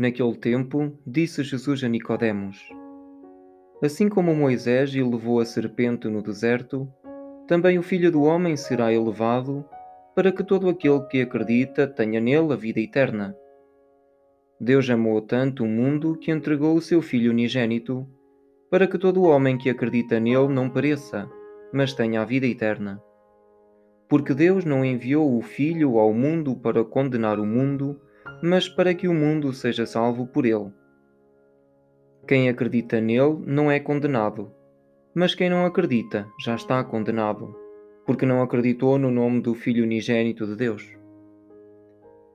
Naquele tempo, disse Jesus a Nicodemos: Assim como Moisés elevou a serpente no deserto, também o Filho do homem será elevado, para que todo aquele que acredita tenha nele a vida eterna. Deus amou tanto o mundo que entregou o seu Filho unigênito, para que todo homem que acredita nele não pereça, mas tenha a vida eterna. Porque Deus não enviou o Filho ao mundo para condenar o mundo, mas para que o mundo seja salvo por ele. Quem acredita nele não é condenado, mas quem não acredita já está condenado, porque não acreditou no nome do Filho unigênito de Deus.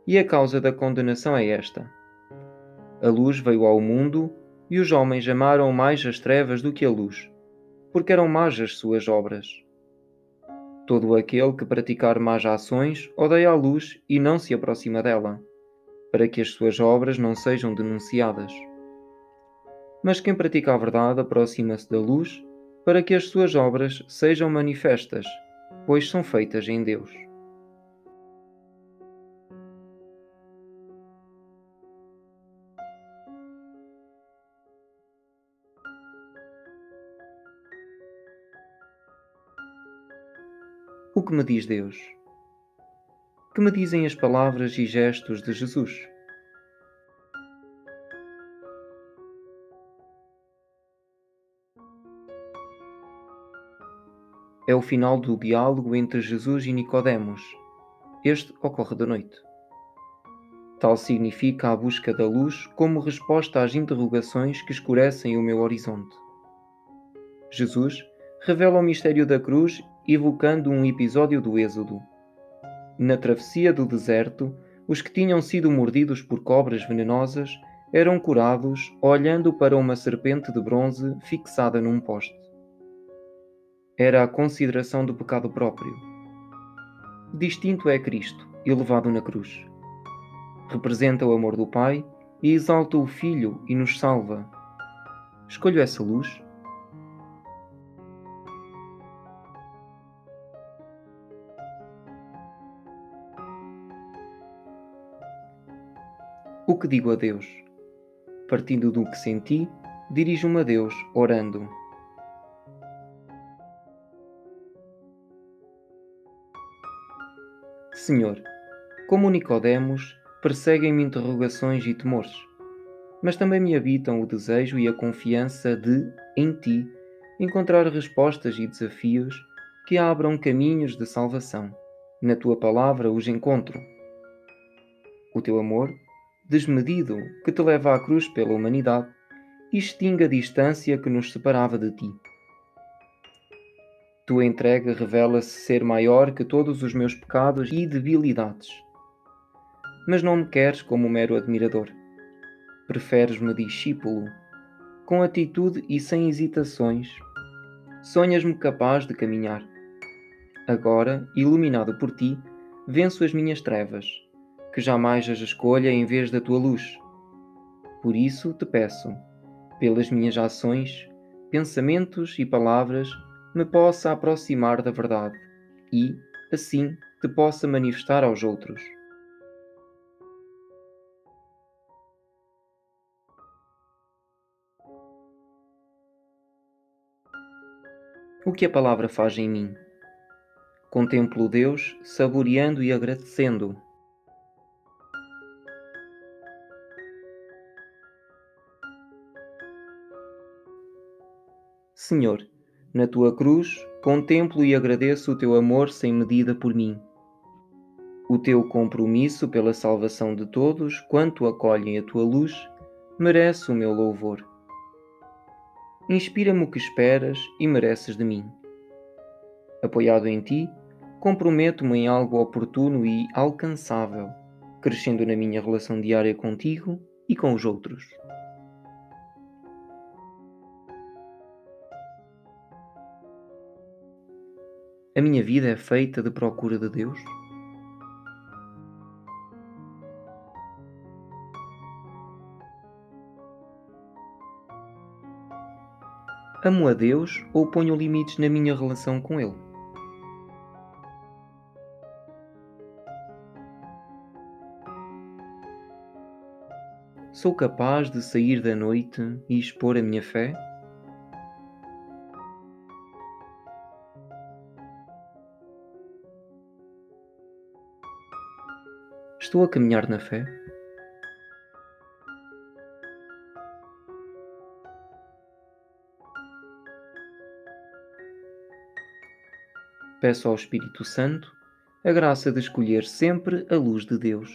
E a causa da condenação é esta a luz veio ao mundo, e os homens amaram mais as trevas do que a luz, porque eram más as suas obras. Todo aquele que praticar más ações odeia a luz e não se aproxima dela, para que as suas obras não sejam denunciadas. Mas quem pratica a verdade aproxima-se da luz, para que as suas obras sejam manifestas, pois são feitas em Deus. O que me diz Deus? Que me dizem as palavras e gestos de Jesus? É o final do diálogo entre Jesus e Nicodemos. Este ocorre de noite. Tal significa a busca da luz como resposta às interrogações que escurecem o meu horizonte. Jesus revela o mistério da cruz evocando um episódio do Êxodo. Na travessia do deserto, os que tinham sido mordidos por cobras venenosas eram curados olhando para uma serpente de bronze fixada num poste. Era a consideração do pecado próprio. Distinto é Cristo, elevado na cruz. Representa o amor do Pai e exalta o Filho e nos salva. Escolho essa luz O que digo a Deus? Partindo do que senti, dirijo-me a Deus, orando. Senhor, como Nicodemos, perseguem-me interrogações e temores, mas também me habitam o desejo e a confiança de, em Ti, encontrar respostas e desafios que abram caminhos de salvação. Na Tua palavra os encontro. O Teu amor desmedido que te leva à cruz pela humanidade e extingue a distância que nos separava de ti. Tua entrega revela-se ser maior que todos os meus pecados e debilidades. Mas não me queres como mero admirador. Preferes-me discípulo, com atitude e sem hesitações. Sonhas-me capaz de caminhar. Agora, iluminado por ti, venço as minhas trevas que jamais as escolha em vez da tua luz. Por isso te peço, pelas minhas ações, pensamentos e palavras, me possa aproximar da verdade e, assim, te possa manifestar aos outros. O que a palavra faz em mim? Contemplo Deus, saboreando e agradecendo Senhor, na tua cruz, contemplo e agradeço o teu amor sem medida por mim. O teu compromisso pela salvação de todos, quanto acolhem a tua luz, merece o meu louvor. Inspira-me o que esperas e mereces de mim. Apoiado em ti, comprometo-me em algo oportuno e alcançável, crescendo na minha relação diária contigo e com os outros. A minha vida é feita de procura de Deus? Amo a Deus ou ponho limites na minha relação com Ele? Sou capaz de sair da noite e expor a minha fé? Estou a caminhar na fé? Peço ao Espírito Santo a graça de escolher sempre a luz de Deus.